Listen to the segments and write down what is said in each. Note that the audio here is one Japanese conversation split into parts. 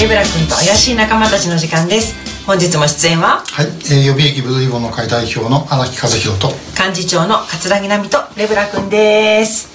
レブラ君と怪しい仲間たちの時間です。本日も出演は？はい、えー、予備役ブルーリボンの会代表の荒木和弘と。幹事長の桂木奈美とレブラ君です。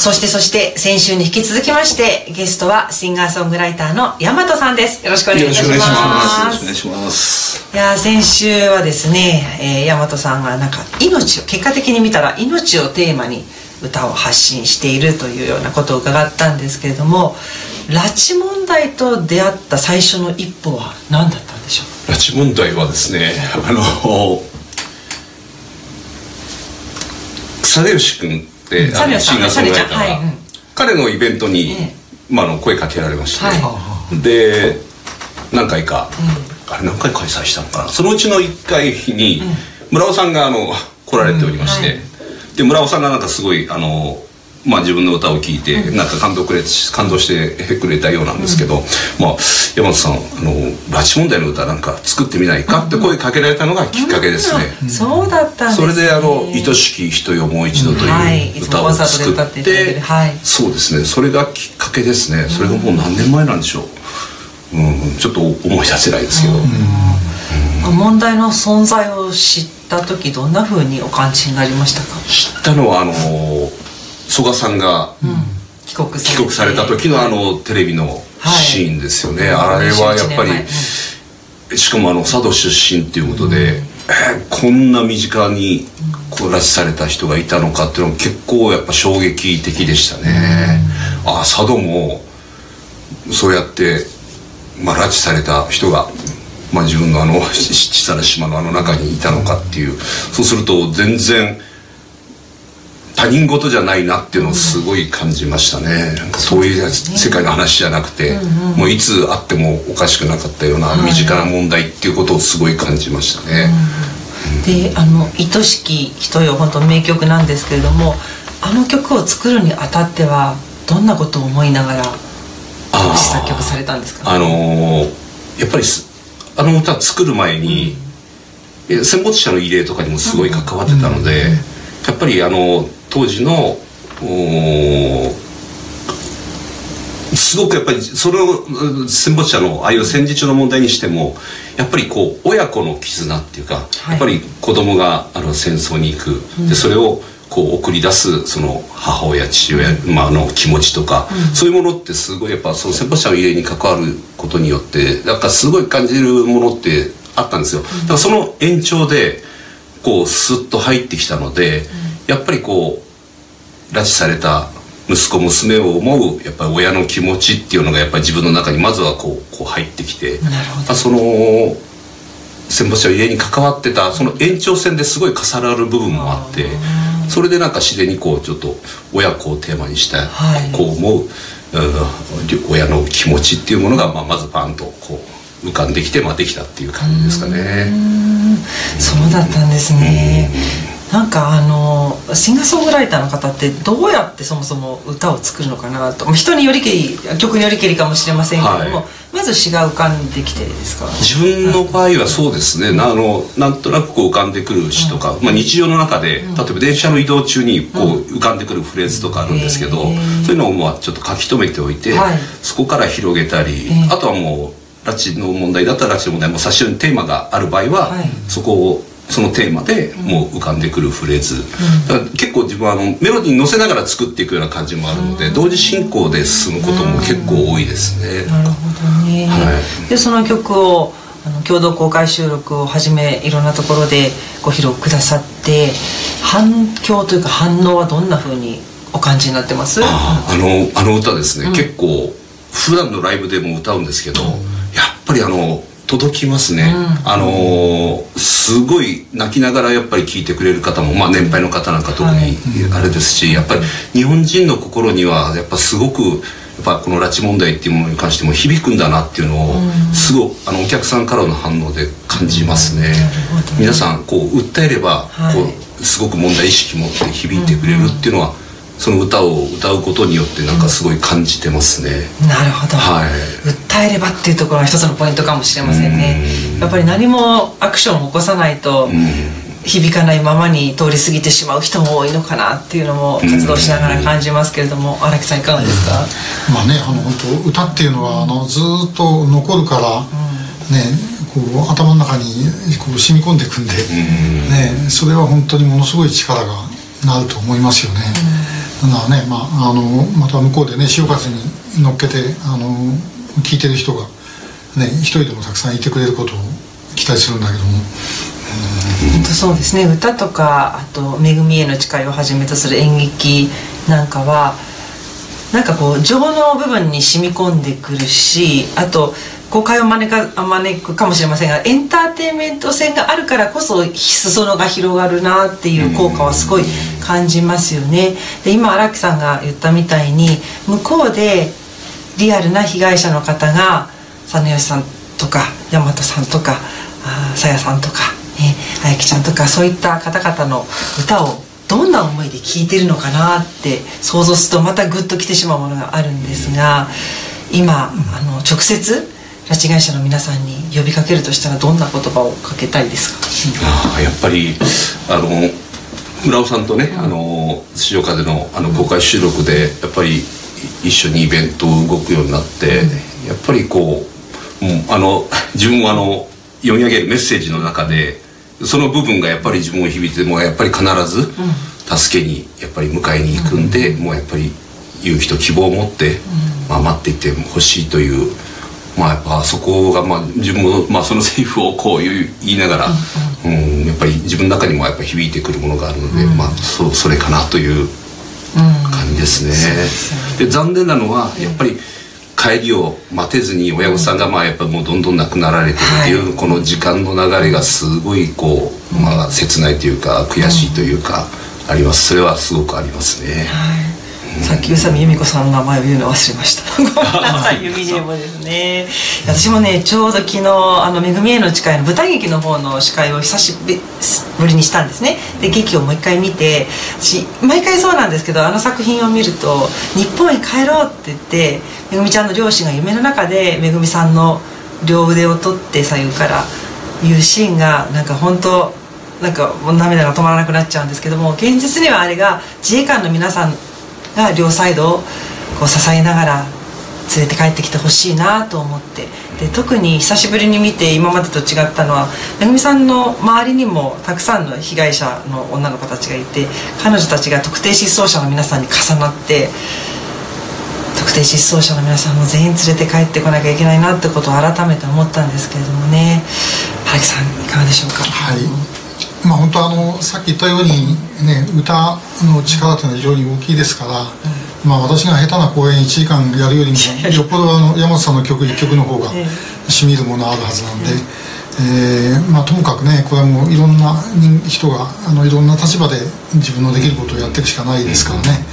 そしてそして先週に引き続きましてゲストはシンガーソングライターの大和さんです。よろしくお願いいたします。よろしくお願いします。いや先週はですね、えー、大和さんがなんか命を結果的に見たら命をテーマに歌を発信しているというようなことを伺ったんですけれども拉致問題と出会った最初の一歩は何だったんでしょう？拉致問題はですねあの貞吉君ってシンガーソングライターが、はいうん、彼のイベントに、ええ、まあ、の声かけられまして、はい、で何回か、うん、あれ何回開催したのかな？そのうちの1回に、村尾さんがあの来られておりまして、はいで村尾さんがなんかすごいあのまあ、自分の歌を聴いてなんか感動くれ感動してくれたようなんですけど、うん、まあ、山本さんあの拉致問題の歌なんか作ってみないか？って声かけられたのがきっかけですね、うん、そうだったんです、ね、それであの「愛しき人よもう一度」という歌を作って,、はい、そうですね。それがきっかけですね。それがもう何年前なんでしょう、うん、ちょっと思い出せないですけど、問題の存在を知ってった時どんなふうにお感じになりましたか？知ったのはあの曽我さんが、帰国帰国された時のあのテレビのシーンですよね、はい、あれはやっぱり、うん、しかもあの佐渡出身っていうことで、うん、えこんな身近にこう拉致された人がいたのかっていうのも結構やっぱ衝撃的でしたね、うん、あ佐渡もそうやって、まあ、拉致された人がまあ、自分のあの小さな島のあの中にいたのかっていう。そうすると全然他人事じゃないなっていうのをすごい感じましたね、うん、そういう世界の話じゃなくて、うんうん、もういつあってもおかしくなかったような身近な問題っていうことをすごい感じましたね、であの「愛しき人よ」本当名曲なんですけれどもあの曲を作るにあたってはどんなことを思いながら作曲されたんですか、あのー、やっぱりあの歌作る前に、うん、戦没者の慰霊とかにもすごい関わってたので、やっぱりあの当時のすごくやっぱりそれを戦没者のああいう戦時中の問題にしてもやっぱりこう親子の絆っていうか、はい、やっぱり子供があの戦争に行く、うん、でそれをこう送り出すその母親父親、まあ、の気持ちとか、うん、そういうものってすごいやっぱその戦没者の家に関わることによってなんかすごい感じるものってあったんですよ。だからその延長でこうスッと入ってきたので、やっぱりこう拉致された息子娘を思うやっぱり親の気持ちっていうのがやっぱり自分の中にまずはこうこう入ってきてその戦没者の家に関わってたその延長線ですごい重なる部分もあって。それでなんか自然にこうちょっと親子をテーマにした、はい、こう思う親の気持ちっていうものが、まあ、まずパンとこう浮かんできて、まあ、できたっていう感じですかね。そうだったんですね。なんかシンガーソングライターの方ってどうやってそもそも歌を作るのかなと。人によりけり曲によりけりかもしれませんけれども、はい、まず詩が浮かんできてですか？自分の場合はそうですね、あのなんとなくこう浮かんでくる詩とか、まあ、日常の中で、例えば電車の移動中にこう浮かんでくるフレーズとかあるんですけど、そういうのをまあちょっと書き留めておいて、はい、そこから広げたり、あとはもう拉致の問題だったら拉致の問題も最初にテーマがある場合は、そこをそのテーマでもう浮かんでくるフレーズ、うん、結構自分はあのメロディーに乗せながら作っていくような感じもあるので、うん、同時進行で進むことも結構多いですね。なるほどね、はい、でその曲をあの共同公開収録をはじめいろんなところでご披露くださって反響というか反応はどんなふうにお感じになってます？あのあの歌ですね、うん、結構普段のライブでも歌うんですけど、やっぱりあの届きますね、うん、あのー、すごい泣きながらやっぱり聞いてくれる方も、まあ、年配の方なんか特にあれですし、はい、やっぱり日本人の心にはやっぱすごくやっぱこの拉致問題っていうものに関しても響くんだなっていうのをすごあのお客さんからの反応で感じますね。うん、皆さんこう訴えればこうすごく問題意識持って響いてくれるっていうのはその歌を歌うことによってなんかすごい感じてますね、うん、なるほど、はい、訴えればっていうところが一つのポイントかもしれませんね。やっぱり何もアクションを起こさないと、響かないままに通り過ぎてしまう人も多いのかなっていうのも活動しながら感じますけれども。荒木さんいかがですか、まあねあの本当歌っていうのはあのずっと残るから、ねこう頭の中にこう染み込んでいくんで、ね、それは本当にものすごい力がなると思いますよね。だからね、まあ、あのまた向こうでね潮風に乗っけてあの聞いてる人が、ね、一人でもたくさんいてくれることを期待するんだけども。本当そうですね歌とかあと「恵みへの誓い」をはじめとする演劇なんかはなんかこう情の部分に染み込んでくるしあと誤解を招か招くかもしれませんがエンターテインメント性があるからこそ裾野が広がるなっていう効果はすごい感じますよね。で今荒木さんが言ったみたいに向こうでリアルな被害者の方が佐野義さんとか大和さんとかさやさんとか、ね、あやきちゃんとかそういった方々の歌をどんな思いで聴いてるのかなって想像するとまたグッときてしまうものがあるんですが今あの直接拉致被害者の皆さんに呼びかけるとしたらどんな言葉をかけたいですか？あやっぱりあの村尾さんとね、うん、あの土岡でのあの公開収録でやっぱり一緒にイベント動くようになって、うん、やっぱりこう、うん、あの自分もあの読み上げるメッセージの中でその部分がやっぱり自分を響いてもやっぱり必ず助けにやっぱり迎えに行くんで、もうやっぱり勇気と希望を持って、まあ、待っていてほしいというまあやっぱそこがまあ自分もまあそのセリフをこう言いながら、うん、やっぱり自分の中にもやっぱ響いてくるものがあるので、まあそそれかなという感じですね。で残念なのはやっぱり帰りを待てずに親御さんがまあやっぱもうどんどん亡くなられてるっていうこの時間の流れがすごいこうまあ切ないというか悔しいというかあります。それはすごくありますね。はいさっき宇佐美由美子さんの名前を言うの忘れました。ごめんなさい由美ねもですね。私もねちょうど昨日「あの恵みへの誓い」の舞台劇の方の司会を久しぶりにしたんですね。で劇をもう一回見て私毎回そうなんですけどあの作品を見ると「日本へ帰ろう」って言ってめぐみちゃんの両親が夢の中でめぐみさんの両腕を取って左右から言うシーンがなんか本当なんか涙が止まらなくなっちゃうんですけども現実にはあれが自衛官の皆さんが両サイドをこう支えながら連れて帰ってきてほしいなと思って。で特に久しぶりに見て今までと違ったのはめぐみさんの周りにもたくさんの被害者の女の子たちがいて彼女たちが特定失踪者の皆さんに重なって特定失踪者の皆さんも全員連れて帰ってこなきゃいけないなってことを改めて思ったんですけれどもね。原木さんいかがでしょうか？はい。まあ本当あのさっき言ったようにね歌の力というのは非常に大きいですから、うん、まあ私が下手な公演1時間やるよりも よっぽどあの山本さんの曲1曲の方がしみるものあるはずなんで、えー、まあともかくねこれはもういろんな人があのいろんな立場で自分のできることをやっていくしかないですからね。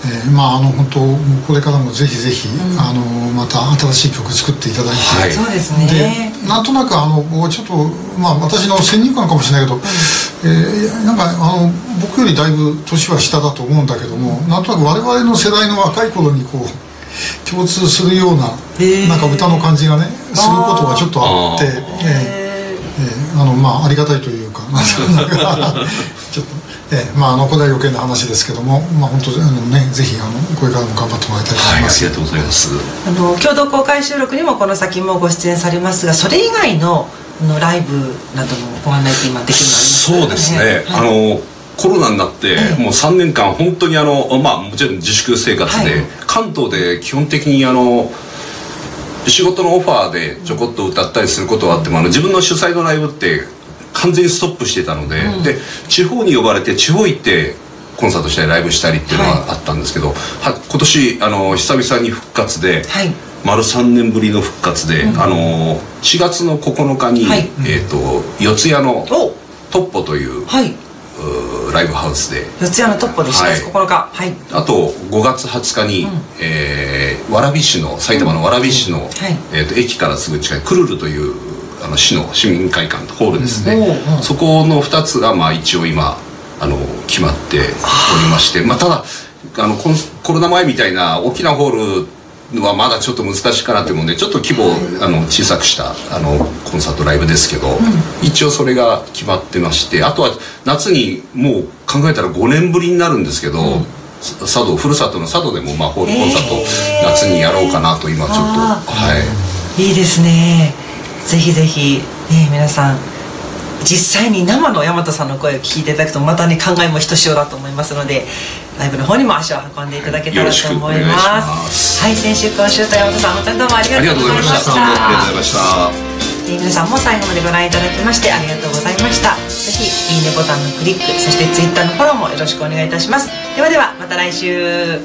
えー、まああの本当これからもぜひぜひ、うん、あのまた新しい曲作っていただいて、はい、そうですね。なんとなくあのちょっとまあ私の先入観かもしれないけど、うん、えー、なんかあの僕よりだいぶ年は下だと思うんだけども、うん、なんとなく我々の世代の若い頃にこう共通するような、えー、なんか歌の感じがねすることがちょっとあって、えー、えー、あのまあありがたいというか ちょっと。えー、まああのこれは余計な話ですけども、まあ本当あのねぜひあのこれからも頑張ってもらいたいと思います。はい、ありがとうございます。あの共同公開収録にもこの先もご出演されますが、それ以外ののライブなどのご案内って今できるのありますか、ね、そうですね。はい、あのコロナになってもう3年間本当にあのまあもちろん自粛生活で、はい、関東で基本的にあの。仕事のオファーでちょこっと歌ったりすることはあってもあの自分の主催のライブって完全にストップしてたのでうん、で地方に呼ばれて地方行ってコンサートしたりライブしたりっていうのはあったんですけど、はい、今年あの久々に復活で、はい、丸3年ぶりの復活で、うん、あの4月の9日に、はい、えーと、四谷のトッポという、はい、うライブハウスで。四谷のトッポで4月9日、はい、あと5月20日に、うん、えー、蕨市の埼玉の蕨市の、うん、えーと駅からすぐ近いクルルというあの市の市民会館ホールですね、うん、そこの2つがまあ一応今あの決まっておりましてまあ、ただあのコロナ前みたいな大きなホールのはまだちょっと難しいかなと思うんでちょっと規模を、あの小さくしたあのコンサートライブですけど、一応それが決まってましてあとは夏にもう考えたら5年ぶりになるんですけど、佐渡ふるさとの佐渡でもまあホールコンサート夏にやろうかなと今ちょっとはい。いいですねぜひぜひね皆さん実際に生の大和さんの声を聞いていただくとまたね考えもひとしおだと思いますのでライブの方にも足を運んでいただけたらと思います。はい先週今週と大和さん本当にどうもありがとうございました。ありがとうございました皆さんも最後までご覧いただきましてありがとうございました。ぜひいいねボタンのクリックそして Twitter のフォローもよろしくお願いいたします。ではではまた来週